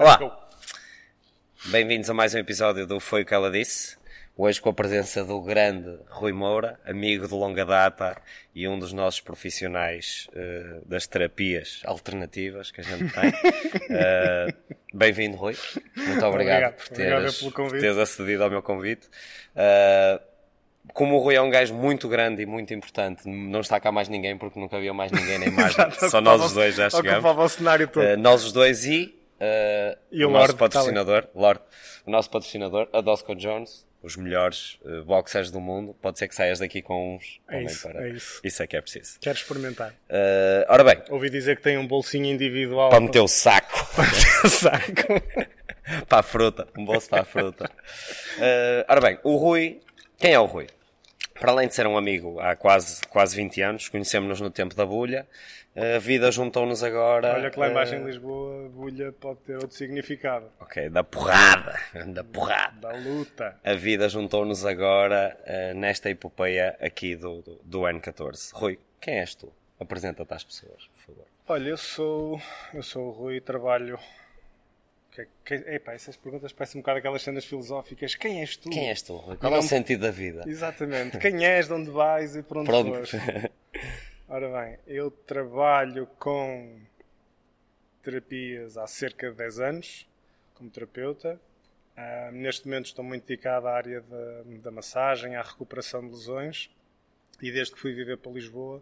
Olá! Bem-vindos a mais um episódio do Foi o que ela disse. Hoje com a presença do grande Rui Moura, amigo de longa data e um dos nossos profissionais uh, das terapias alternativas que a gente tem. Uh, Bem-vindo, Rui. Muito obrigado, obrigado. por, teres, obrigado por teres acedido ao meu convite. Uh, como o Rui é um gajo muito grande e muito importante, não está cá mais ninguém porque nunca havia mais ninguém nem mais. Só nós os dois já chegamos. o cenário todo. Uh, nós os dois e, uh, e o, o nosso patrocinador, Lord, o nosso patrocinador, a Dosco Jones, os melhores uh, boxers do mundo. Pode ser que saias daqui com uns. É isso, para... é isso. Isso é que é preciso. Quero experimentar. Uh, ora bem. Ouvi dizer que tem um bolsinho individual. Para meter o saco. Para meter o saco. para a fruta. Um bolso para a fruta. Uh, ora bem, o Rui. Quem é o Rui? Para além de ser um amigo há quase, quase 20 anos, conhecemos-nos no tempo da bulha. A vida juntou-nos agora. Olha que lá embaixo em Lisboa, bulha pode ter outro significado. Ok, da porrada. Da porrada. Da luta. A vida juntou-nos agora uh, nesta epopeia aqui do, do, do, N14. Rui, quem és tu? Apresenta-te às pessoas, por favor. Olha, eu sou, eu sou o Rui, trabalho que, que, epá, essas perguntas parecem um bocado aquelas cenas filosóficas. Quem és tu? Quem és tu? Qual é o sentido da vida? Exatamente. Quem és, de onde vais e por onde Pronto. fores? Ora bem, eu trabalho com terapias há cerca de 10 anos, como terapeuta. Uh, neste momento estou muito dedicado à área da, da massagem, à recuperação de lesões. E desde que fui viver para Lisboa,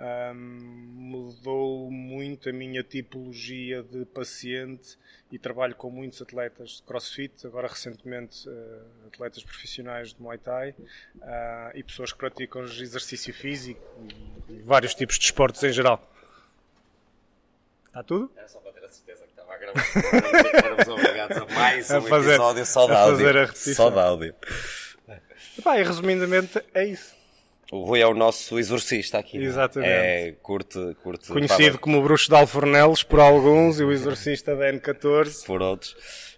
um, mudou muito a minha tipologia de paciente e trabalho com muitos atletas de crossfit, agora recentemente uh, atletas profissionais de Muay Thai uh, e pessoas que praticam exercício físico e, vários tipos de esportes em geral. Está tudo? Era só para ter a certeza que estava a gravar. Éramos obrigados a mais um fazer, episódio só de áudio. Só de áudio. Epá, e resumidamente é isso. O Rui é o nosso exorcista aqui. Exatamente. É, curte, curte, Conhecido como o Bruxo de Alfornelos por alguns e o exorcista da N14 por outros.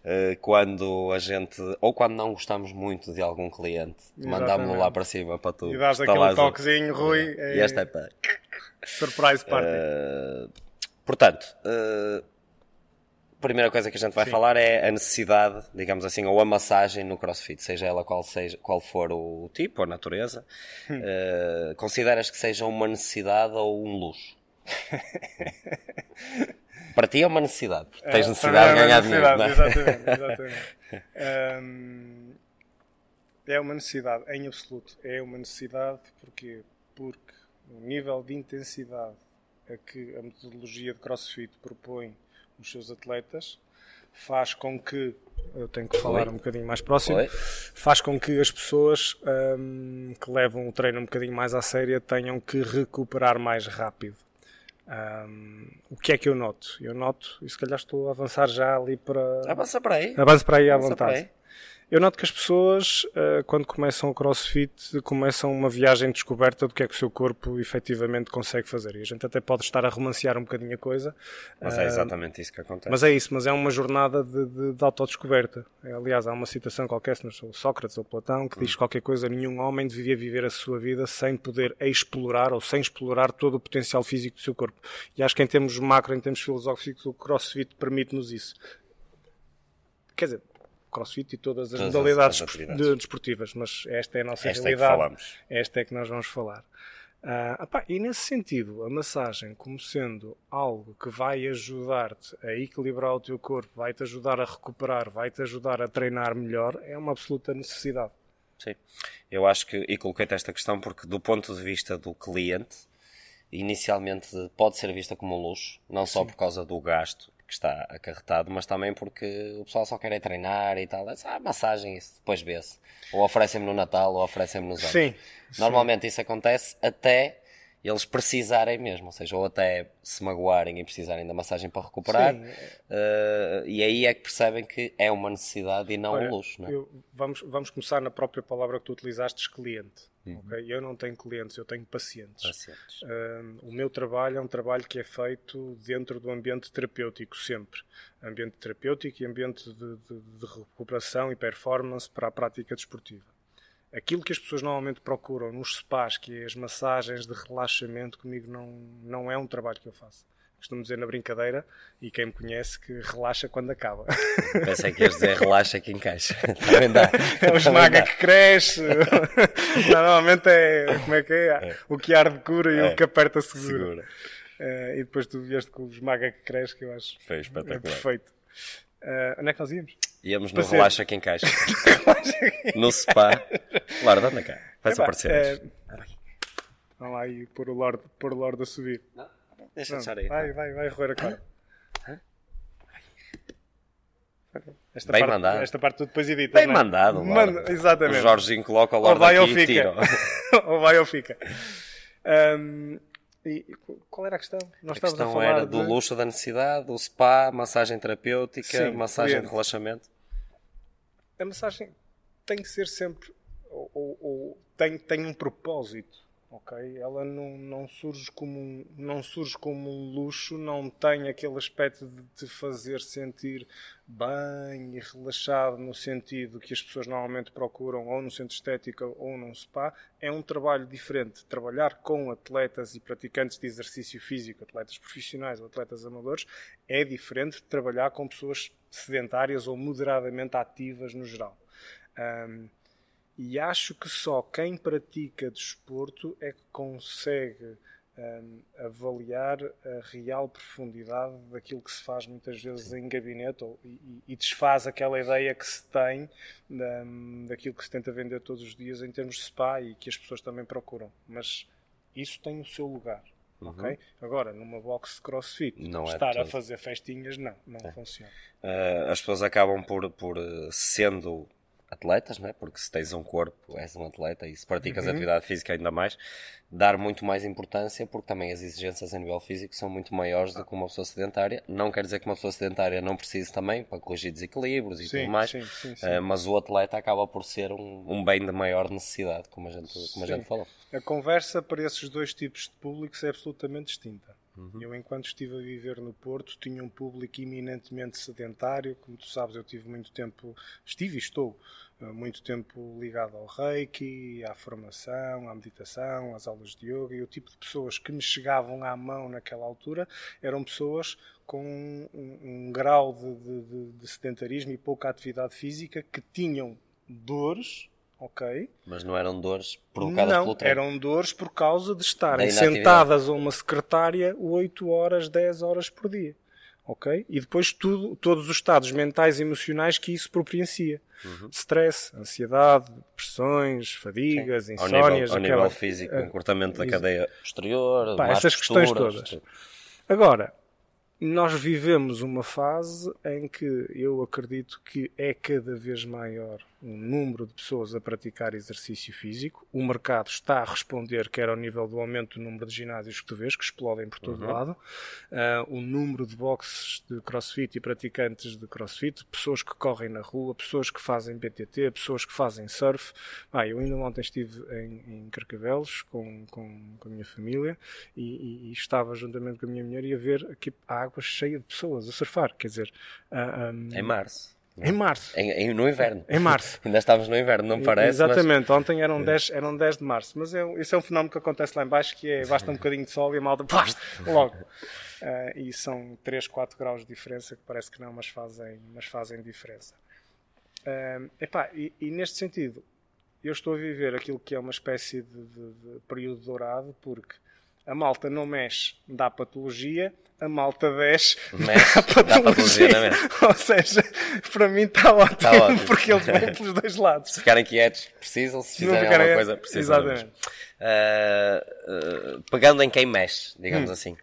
Uh, quando a gente, ou quando não gostamos muito de algum cliente, mandámos-lo lá para cima para tu. E dás aquele toquezinho, Rui. É... E esta é para. Surprise party. Uh, portanto, uh, primeira coisa que a gente vai Sim. falar é a necessidade, digamos assim, ou a massagem no crossfit, seja ela qual, seja, qual for o tipo, a natureza. Hum. Uh, consideras que seja uma necessidade ou um luxo? Para ti é uma necessidade, porque tens necessidade é, de ganhar dinheiro. Não é? Exatamente, exatamente. é uma necessidade, em absoluto. É uma necessidade porque, porque o nível de intensidade a que a metodologia de crossfit propõe os seus atletas, faz com que eu tenho que falar Oi. um bocadinho mais próximo, Oi. faz com que as pessoas um, que levam o treino um bocadinho mais à séria tenham que recuperar mais rápido. Um, o que é que eu noto? Eu noto, e se calhar estou a avançar já ali para. Avança para aí. Avança para aí à Avança vontade. Eu noto que as pessoas, uh, quando começam o crossfit, começam uma viagem de descoberta do que é que o seu corpo efetivamente consegue fazer. E a gente até pode estar a romancear um bocadinho a coisa. Mas é exatamente isso que acontece. Mas é isso, mas é uma jornada de, de, de autodescoberta. Aliás, há uma citação qualquer, se não sou Sócrates ou Platão, que diz qualquer coisa: nenhum homem devia viver a sua vida sem poder explorar ou sem explorar todo o potencial físico do seu corpo. E acho que em termos macro, em termos filosóficos, o crossfit permite-nos isso. Quer dizer, crossfit e todas as todas modalidades as de, desportivas, mas esta é a nossa esta realidade. É que falamos. Esta é que nós vamos falar. Uh, opá, e nesse sentido, a massagem, como sendo algo que vai ajudar-te a equilibrar o teu corpo, vai-te ajudar a recuperar, vai-te ajudar a treinar melhor, é uma absoluta necessidade. Sim, eu acho que, e coloquei-te esta questão porque, do ponto de vista do cliente, inicialmente pode ser vista como um luxo, não só Sim. por causa do gasto que está acarretado, mas também porque o pessoal só quer é treinar e tal. Ah, massagem, isso depois vê-se. Ou oferecem-me no Natal ou oferecem-me nos anos. Sim. Normalmente sim. isso acontece até eles precisarem mesmo, ou seja, ou até se magoarem e precisarem da massagem para recuperar, uh, e aí é que percebem que é uma necessidade e não Olha, um luxo. Não é? eu, vamos, vamos começar na própria palavra que tu utilizaste, cliente. Uhum. Okay? Eu não tenho clientes, eu tenho pacientes. pacientes. Uh, o meu trabalho é um trabalho que é feito dentro do ambiente terapêutico, sempre. Ambiente terapêutico e ambiente de, de, de recuperação e performance para a prática desportiva. aquilo que as pessoas normalmente procuram nos spas, que é as massagens de relaxamento, comigo não, não é um trabalho que eu faço. Costumo dizer na brincadeira, e quem me conhece, que relaxa quando acaba. Pensei que ias dizer relaxa que encaixa. Também dá. É o esmaga que cresce. Normalmente é, como é que é? é. O que arde cura e é. o que aperta segura. segura. Uh, e depois tu vieste com o esmaga que cresce, que eu acho Foi espetacular. É perfeito. Uh, onde é que nós íamos? Íamos no Relaxa que encaixa. no spa. Claro, anda cá. Faz é, aparecer. É... Vamos lá e pôr o Lorde, pôr o Lorde a subir. Não, deixa de aí. Vai, vai, vai roer a cara. Esta Bem parte, mandado. Esta parte tu depois editas. Bem é? mandado. Manda, exatamente. O Jorginho coloca o Lorde ou vai aqui ou fica. e tira. ou vai ou fica. Um, e, qual era a questão? Nós a questão a era de... do luxo da necessidade, do spa, massagem terapêutica, Sim, massagem de relaxamento. A massagem tem que ser sempre, ou, ou, ou tem, tem um propósito ok? Ela não, não, surge como um, não surge como um luxo, não tem aquele aspecto de te fazer sentir bem e relaxado no sentido que as pessoas normalmente procuram ou no centro estética ou num spa. É um trabalho diferente. Trabalhar com atletas e praticantes de exercício físico, atletas profissionais ou atletas amadores, é diferente de trabalhar com pessoas sedentárias ou moderadamente ativas no geral. Um, e acho que só quem pratica desporto é que consegue um, avaliar a real profundidade daquilo que se faz muitas vezes em gabinete ou, e, e, desfaz aquela ideia que se tem um, daquilo que se tenta vender todos os dias em termos de spa e que as pessoas também procuram. Mas isso tem o seu lugar. Uhum. Okay? Agora, numa box de crossfit, não é estar é a fazer festinhas, não, não é. funciona. Uh, as pessoas acabam por, por sendo atletas, né? porque se tens um corpo, és um atleta e se praticas uhum. atividade física ainda mais, dar muito mais importância, porque também as exigências a nível físico são muito maiores do que uma pessoa sedentária. Não quer dizer que uma pessoa sedentária não precise também para corrigir desequilíbrios e sim, tudo mais, sim, sim, uh, mas o atleta acaba por ser um, um, bem de maior necessidade, como a gente, como a gente falou. A conversa para esses dois tipos de públicos é absolutamente distinta. Uhum. Eu, enquanto estive a viver no Porto, tinha um público eminentemente sedentário. Como tu sabes, eu tive muito tempo, estive e estou eh, muito tempo ligado ao reiki, à formação, à meditação, às aulas de yoga. E o tipo de pessoas que me chegavam à mão naquela altura eram pessoas com um, um grau de, de, de sedentarismo e pouca atividade física que tinham dores ok? Mas não eram dores provocadas não, pelo treino? eram dores por causa de estarem sentadas a uma secretária 8 horas, 10 horas por dia, ok? E depois tudo, todos os estados mentais e emocionais que isso propriancia. Uhum. Stress, ansiedade, depressões, fadigas, Sim. insónias... Ao nível, ao nível físico, uh, encurtamento da cadeia posterior, pá, essas questões todas. Agora, nós vivemos uma fase em que eu acredito que é cada vez maior um número de pessoas a praticar exercício físico. O mercado está a responder, quer ao nível do aumento do número de ginásios que tu vês, que explodem por todo uhum. lado, uh, o número de boxes de crossfit e praticantes de crossfit, pessoas que correm na rua, pessoas que fazem BTT, pessoas que fazem surf. Ah, eu ainda ontem estive em, em Carcavelos com, com, com a minha família e, e, e, estava juntamente com a minha mulher e a ver aqui a água cheia de pessoas a surfar. Quer dizer, uh, ah, um, em março. Em março. Em, em, no inverno. Em março. Ainda estávamos no inverno, não parece? Exatamente, mas... ontem eram 10, eram 10 de março. Mas é, isso é um fenómeno que acontece lá embaixo que é basta um bocadinho de sol e a malta basta, logo. Uh, e são 3, 4 graus de diferença que parece que não, mas fazem, mas fazem diferença. Uh, epá, e, e, neste sentido, eu estou a viver aquilo que é uma espécie de, de, de período dourado, porque a malta não mexe, dá patologia, a malta desce, mexe, dá patologia. Dá patologia Ou seja, para mim está ótimo, tá ótimo, porque eles vão pelos dois lados. Se ficarem quietos, precisam, se fizerem alguma quietos, coisa, precisam. Exatamente. Uh, uh, pegando em quem mexe, digamos hum. assim.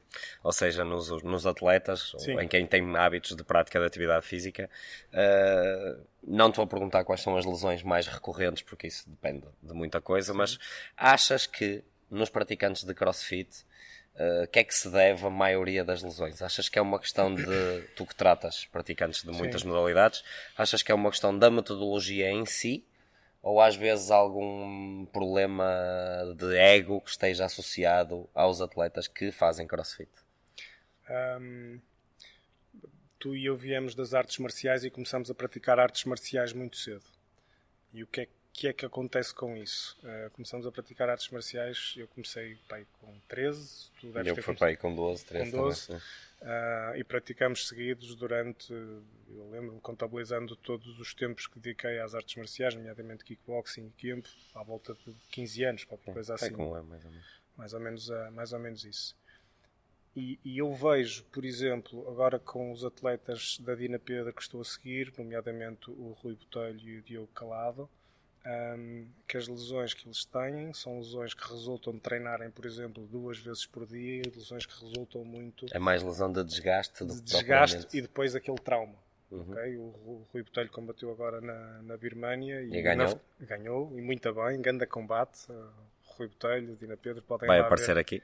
Ou seja, nos, nos atletas, ou em quem tem hábitos de prática de atividade física, uh, não te vou perguntar quais são as lesões mais recorrentes, porque isso depende de muita coisa, mas achas que nos praticantes de crossfit, o uh, que é que se deve a maioria das lesões? Achas que é uma questão de, tu que tratas praticantes de muitas Sim. modalidades, achas que é uma questão da metodologia em si, ou às vezes algum problema de ego que esteja associado aos atletas que fazem crossfit? Um, tu e eu viemos das artes marciais e começamos a praticar artes marciais muito cedo. E o que é que é que acontece com isso? Uh, começamos a praticar artes marciais, eu comecei pai, com 13, tu deves eu ter fui pai com 12, 13 com 12, também, uh, e praticamos seguidos durante, eu lembro-me contabilizando todos os tempos que dediquei às artes marciais, nomeadamente kickboxing e kempo, à volta de 15 anos, qualquer coisa assim. É como é, mais ou menos. Mais ou menos, uh, mais ou menos isso. E, e, eu vejo, por exemplo, agora com os atletas da Dina Pedra que estou a seguir, nomeadamente o Rui Botelho e o Diogo Calado, um, que as lesões que eles têm são lesões que resultam de treinarem, por exemplo, duas vezes por dia, lesões que resultam muito. É mais lesão de desgaste do de desgaste e depois aquele trauma. Uhum. Okay? O, o Rui Botelho combateu agora na, na Birmânia e, e ganhou. Na, ganhou e muito bem, grande combate. Uh, Rui Botelho, Dina Pedro, podem Vai aparecer ver. aqui.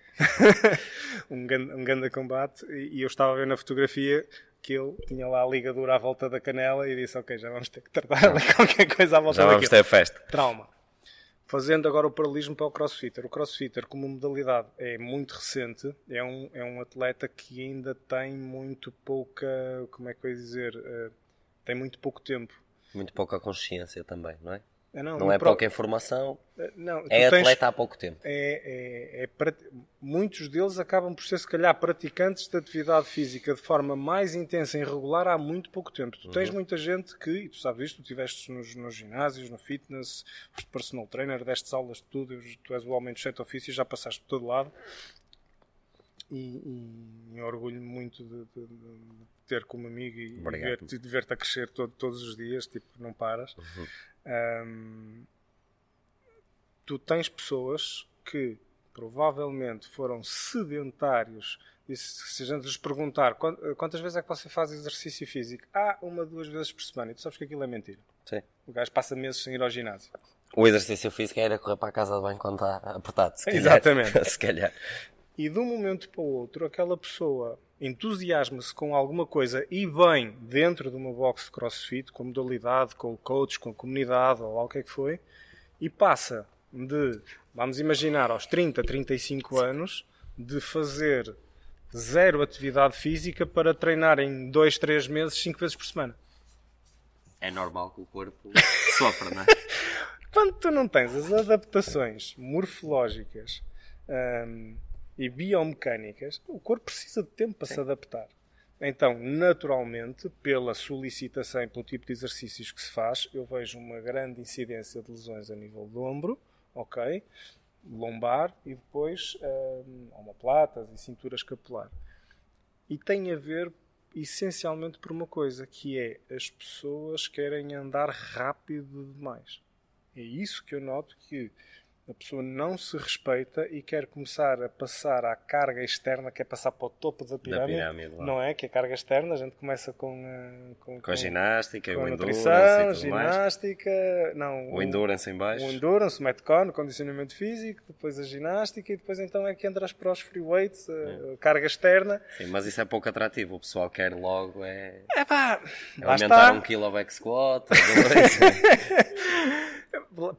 um, grande, um grande combate. E, e eu estava a ver na fotografia que ele tinha lá a ligadura à volta da canela e disse: Ok, já vamos ter que tratar ali qualquer coisa à volta Já vamos ter festa. Trauma. Fazendo agora o paralelismo para o crossfitter. O crossfitter, como modalidade, é muito recente. É um, é um atleta que ainda tem muito pouca. Como é que eu ia dizer? Uh, tem muito pouco tempo. Muito pouca consciência também, não? É, não, não é pro... pouca informação, é, não, é tens... atleta há pouco tempo. É, é, é Muitos deles acabam por ser, se calhar, praticantes de atividade física de forma mais intensa e regular há muito pouco tempo. Tu tens uhum. muita gente que, e tu sabes isto, tu estiveste nos, nos ginásios, no fitness, foste personal trainer, deste aulas de tudo, tu és o homem dos sete ofícios, já passaste por todo lado. E, e orgulho muito de, de, de, ter como amigo e ver-te ver a crescer todo, todos os dias, tipo, não paras. Uhum. Tu tens pessoas que provavelmente foram sedentários. E se a gente lhes perguntar quantas vezes é que você faz exercício físico? Ah, uma, duas vezes por semana. E tu sabes que aquilo é mentira. Sim. O gajo passa meses sem ir ao ginásio. O exercício físico era correr para a casa de banho quando está apertado. Exatamente. se calhar. E de um momento para o outro, aquela pessoa entusiasma-se com alguma coisa e vem dentro de uma box de crossfit, com modalidade, com o coach, com a comunidade ou lá o que é que foi, e passa de, vamos imaginar, aos 30, 35 anos, de fazer zero atividade física para treinar em 2, 3 meses, 5 vezes por semana. É normal que o corpo sofra, não é? Quando tu não tens as adaptações morfológicas hum, e biomecânicas, o corpo precisa de tempo para Sim. se adaptar. Então, naturalmente, pela solicitação e pelo tipo de exercícios que se faz, eu vejo uma grande incidência de lesões a nível do ombro, ok? Lombar e depois hum, omoplatas e cintura escapular. E tem a ver essencialmente por uma coisa, que é as pessoas querem andar rápido demais. É isso que eu noto que a pessoa não se respeita e quer começar a passar à carga externa, quer passar para o topo da pirâmide, da pirâmide não é? Que é a carga externa, a gente começa com, eh, com, com a ginástica, com a o nutrição, ginástica, mais. não, o, o endurance em baixo, o endurance, o metcon, o condicionamento físico, depois a ginástica e depois então é que entras para os free weights, a, é. carga externa. Sim, mas isso é pouco atrativo, o pessoal quer logo é, é pá, aumentar um quilo ao back squat.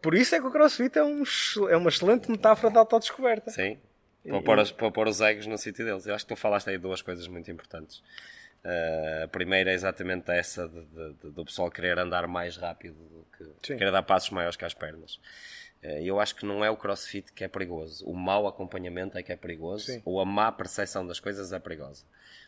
Por isso é que o crossfit é, um, é uma excelente metáfora de autodescoberta. Sim, para, pôr os, para pôr os egos no sítio deles. Eu acho que tu falaste aí duas coisas muito importantes. Uh, a primeira é exatamente essa de, de, de, do pessoal querer andar mais rápido, que, querer dar passos maiores que as pernas. Uh, eu acho que não é o crossfit que é perigoso. O mau acompanhamento é que é perigoso, Sim. ou a má percepção das coisas é perigosa.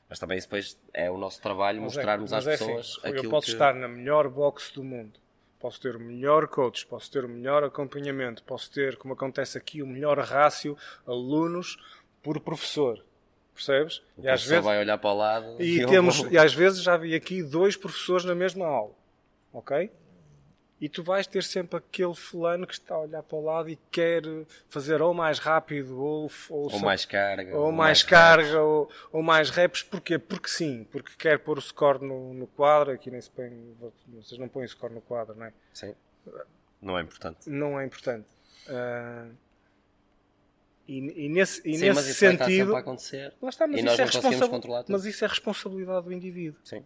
Mas também depois é o nosso trabalho mas é mostrarmos é, às é pessoas assim, Eu posso que... estar na melhor box do mundo posso ter o melhor coach, posso ter o melhor acompanhamento, posso ter, como acontece aqui, o melhor rácio alunos por professor. Percebes? O e às vezes vai olhar para o lado e, e temos e às vezes já vi aqui dois professores na mesma aula. OK? E tu vais ter sempre aquele fulano que está a olhar para o lado e quer fazer ou mais rápido ou, ou, ou mais carga ou, ou mais, mais carga ou, ou, mais reps porquê? porque sim porque quer pôr o score no, no quadro. Aqui nem se põe vocês não põem o score no quadro não é? sim. Não é importante. Não é importante. Uh, e, e, nesse, e sim, nesse mas isso sentido vai estar sempre a acontecer. lá está, mas e nós é não conseguimos controlar tudo. mas isso é responsabilidade do indivíduo. Sim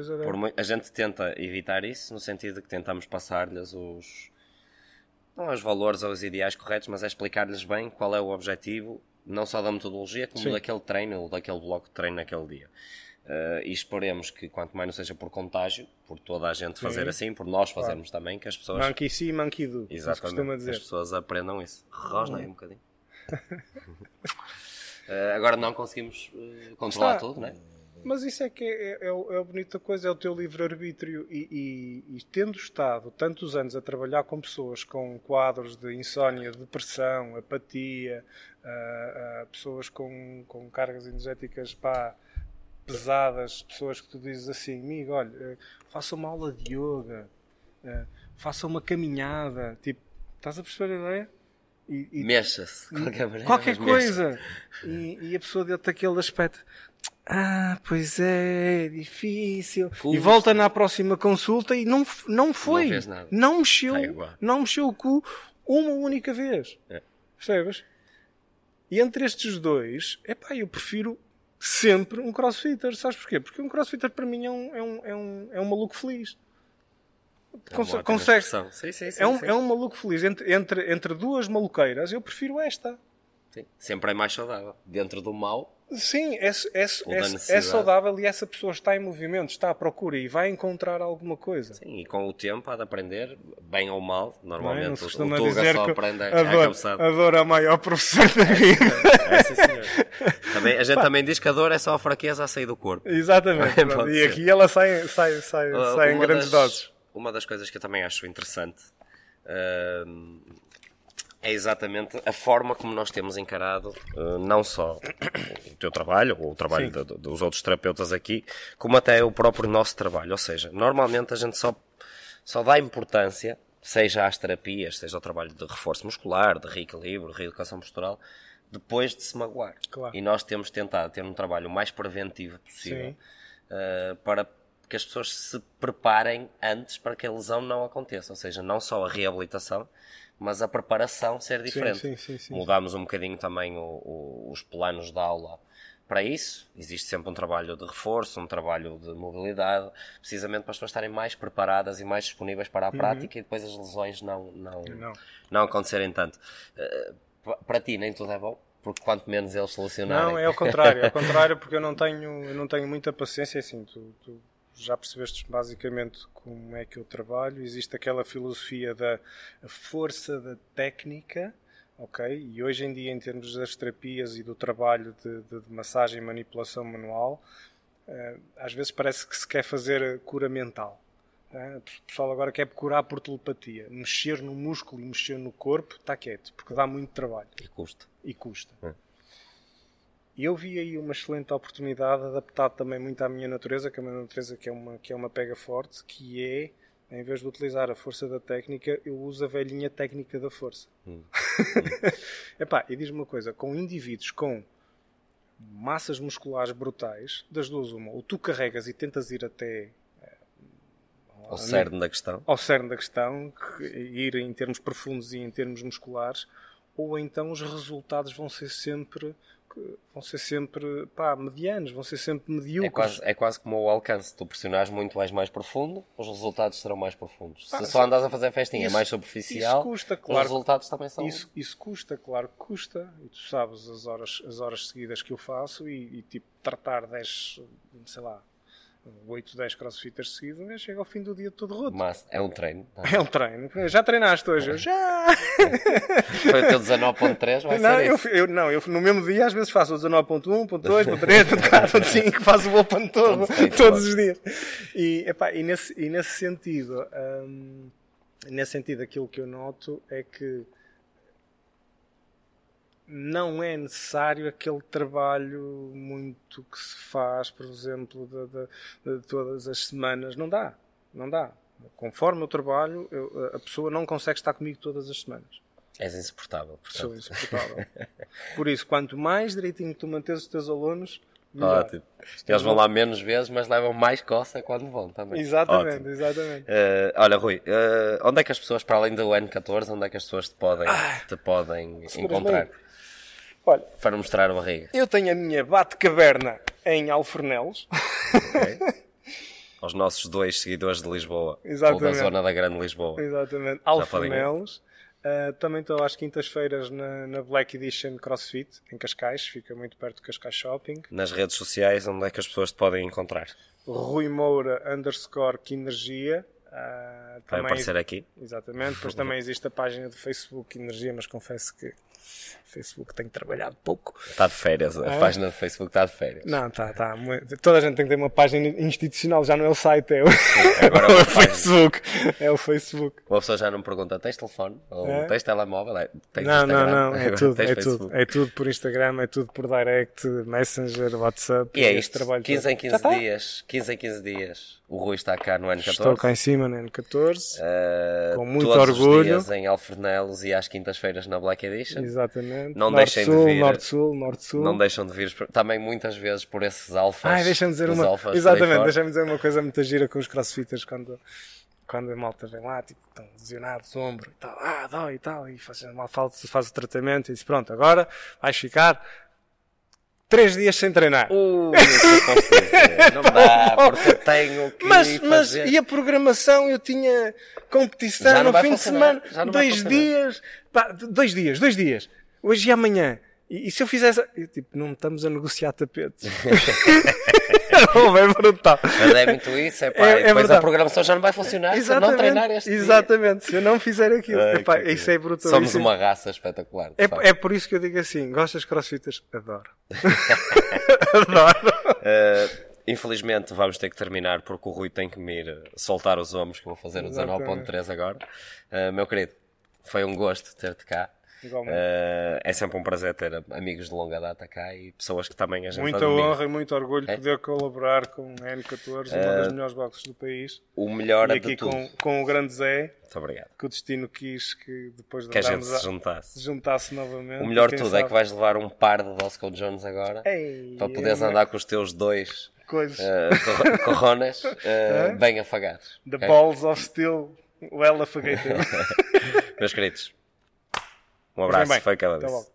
por, a gente tenta evitar isso no sentido de que tentamos passar-lhes os não os valores ou os ideais corretos, mas é explicar-lhes bem qual é o objetivo não só da metodologia, como Sim. daquele treino ou daquele bloco de treino naquele dia. Uh, e esperemos que, quanto mais não seja por contágio, por toda a gente fazer assim, por nós fazermos também, que as pessoas, Monkey see, monkey do. exatamente, dizer. as pessoas aprendam isso. Rosna aí um bocadinho. Uh, agora não conseguimos uh, controlar Está. tudo, né? Mas isso é que é, é, o- é a bonita coisa, é o teu livre-arbítrio. E, e- e tendo estado tantos anos a trabalhar com pessoas com quadros de insónia, depressão, apatia, ah, ah, pessoas com, com cargas energéticas pá, pesadas, pessoas que tu dizes assim, amigo, olha, eh, faça uma aula de yoga, eh, faça uma caminhada, tipo, estás a perceber a ideia? Mexa-se, de qualquer maneira. qualquer coisa. E, e a pessoa deu-te aquele aspecto. Ah, pois é, é difícil. E volta na próxima consulta e não, não foi. fez nada. Não mexeu. Tá não mexeu o cu uma única vez. É. Percebes? E entre estes dois, epá, eu prefiro sempre um crossfitter. Sabes porquê? Porque um crossfitter para mim é um, é um, é um, é um maluco feliz. É uma Conse- ótima consegue, expressão. Sim, sim, sim, é, um, é um maluco feliz. Entre, entre, entre duas maluqueiras, eu prefiro esta. Sim, Sempre é mais saudável. Dentro do mal, Sim, é, é, é, é saudável e essa pessoa está em movimento, está à procura e vai encontrar alguma coisa. sim, e com o tempo há de aprender, bem ou mal. Não, é? Normalmente não se o, o costuma Tuga dizer só que aprende a dor, a dor é a maior professor da vida. É, sim, senhor. Também, a gente também diz que a dor é só a fraqueza a sair do corpo. Exatamente. Pronto. e ser. aqui ela sai, sai, sai, Uh, sai em grandes das- doses. Uma das coisas que eu também acho interessante hum, é exatamente a forma como nós temos encarado uh, não só o teu trabalho, ou o trabalho de- de- dos outros terapeutas aqui, como até o próprio nosso trabalho. Ou seja, normalmente a gente só, só dá importância, seja às terapias, seja ao trabalho de reforço muscular, de reequilíbrio, reeducação postural, depois de se magoar. Claro. E nós temos tentado ter um trabalho o mais preventivo possível uh, para que as pessoas se preparem antes para que a lesão não aconteça. Ou seja, não só a reabilitação, mas a preparação ser diferente. sim, sim, sim. Mudámos um bocadinho também o- o- os planos de aula para isso. Existe sempre um trabalho de reforço, um trabalho de mobilidade, precisamente para as pessoas estarem mais preparadas e mais disponíveis para a prática e depois as lesões não, não, Não. não acontecerem tanto. Uh, pa- para ti nem tudo é bom, porque quanto menos eles solucionarem... Não, é ao contrário, é ao contrário porque eu não tenho, eu não tenho muita paciência assim. Tu, tu já percebeste basicamente como é que eu trabalho. Existe aquela filosofia da força da técnica, ok? E hoje em dia, em termos das terapias e do trabalho de, de- de massagem e manipulação manual, eh, às vezes parece que se quer fazer cura mental. né? O pessoal agora quer curar por telepatia. Mexer no músculo e mexer no corpo, está quieto, porque dá muito trabalho E custa. e custa. É. E eu vi aí uma excelente oportunidade, adaptado também muito à minha natureza, que é uma natureza que é uma, que é uma pega forte, que é, em vez de utilizar a força da técnica, eu uso a velhinha técnica da força. Hum. Epá, e diz-me uma coisa, com indivíduos com massas musculares brutais, das duas uma, ou tu carregas e tentas ir até eh, O cerne da questão. ao cerne da questão, que- ir em termos profundos e em termos musculares, ou então os resultados vão ser sempre vão ser sempre pá, medianos, vão ser sempre medíocres. É quase, é quase como o alcance. Tu pressionares muito, vais mais profundo, os resultados serão mais profundos. Ah, Se só andas a fazer festinha Isso- mais superficial, isso custa, os claro. resultados também são. Isso, isso custa, claro que custa, e tu sabes as horas, as horas seguidas que eu faço e, e, tipo tratar 10, sei lá, 8, 10 crossfitters seguidos, eu chego ao fim do dia todo roto. Mas é um treino. tá? É um treino. Já treinaste hoje? Eu, já! Foi o teu 19.3, vai não, ser eu, eu, não, eu no mesmo dia às vezes faço o 19.1, ponto 2, ponto 3, ponto 4, ponto 5, faço o open todo, todos os dias. E, epá, e, nesse, e nesse sentido, hum, nesse sentido, aquilo que eu noto é que não é necessário aquele trabalho muito que se faz, por exemplo, de, de- de todas as semanas. Não dá, não dá. Conforme o trabalho, eu- a pessoa não consegue estar comigo todas as semanas. És insuportável. Sou Portanto. insuportável. Por isso, quanto mais direitinho tu manteres os teus alunos, melhor. Ótimo. Eles vão lá menos vezes, mas levam mais coça quando vão também. Exatamente, Ótimo. exatamente. Eh, olha, Rui, eh, onde é que as pessoas, para além do N14, onde é que as pessoas te podem, te podem encontrar Olha, para mostrar a barriga? eu tenho a minha bate-caverna em Alfornelos. Ok? Aos nossos dois seguidores de Lisboa, ou da Exatamente. zona da Grande Lisboa. Exatamente. Alfornelos. Uh, também estou às quintas-feiras na, na, Black Edition CrossFit, em Cascais, fica muito perto do Cascais Shopping. Nas redes sociais, onde é que as pessoas te podem encontrar? Rui Moura underscore que energia. Uh, Vai aparecer aqui. Exatamente. Depois também existe a página do Facebook Energia, mas confesso que Facebook tenho trabalhado pouco. Está de férias, a é? página do Facebook está de férias. Não, está, está. Toda a gente tem que ter uma página institucional, já não é o site, é o, Sim, agora é, o Facebook. É o Facebook. Uma pessoa já não me pergunta: tens telefone? Ou é? tens telemóvel? É, tens não, Instagram? não, não, é tudo, é tudo. É tudo por Instagram, é tudo por direct, Messenger, WhatsApp. E é isto, trabalho 15 em 15 dias. 15 em 15 dias. O Rui está cá no N14. Estou cá em cima no N14. Uh, eh, com muito todos orgulho. Os dias em Alfornelos e às quintas-feiras na Black Edition. Exatamente. Não norte, deixem sul, de vir. Norte-Sul, Norte-Sul. Não deixam de vir também muitas vezes por esses alfas. Ai, deixa-me dizer uma. Exatamente, deixa-me dizer uma coisa muito gira com os crossfitters quando quando a malta vem lá, tipo, estão lesionados, ombro e tal, ah, dói e tal, e faz mal falta, faz o tratamento e diz, pronto, agora vais ficar três dias sem treinar. Uh, não, não dá, porque eu tenho que mas, mas e a programação? Eu tinha competição no fim de semana, dois dias, pá, dois dias, dois dias, hoje e amanhã. E, e se eu fizesse. Eu, tipo, não estamos a negociar tapetes. oh, é brutal. Mas é muito isso, é pá. É, é depois a programação já não vai funcionar exatamente, se não treinar este Exatamente, dia. se eu não fizer aquilo. É, Epá, isso é brutal. Somos isso uma raça espetacular. É, é por isso que eu digo assim: gostas de crossfitters? Adoro. Adoro. Uh, infelizmente vamos ter que terminar porque o Rui tem que me ir soltar os ombros que vou fazer o 19.3 agora. Uh, meu querido, foi um gosto ter-te cá. Uh, é sempre um prazer ter amigos de longa data cá e pessoas que também a gente Muita honra e muito orgulho é? poder colaborar com a N14, uh, uma das eh, melhores boxes do país. O melhor e aqui de tudo. Com, com o grande Zé. Muito obrigado. Que o destino quis que depois que a gente se juntasse. se juntasse novamente. O melhor de tudo sabe. é que vais levar um par de Dosco Jones agora Ei, para poderes é andar com os teus dois Coisas. Uh, coronas uh, bem afagados. The okay? balls of steel well afagated. Meus queridos, um abraço, foi aquela vez.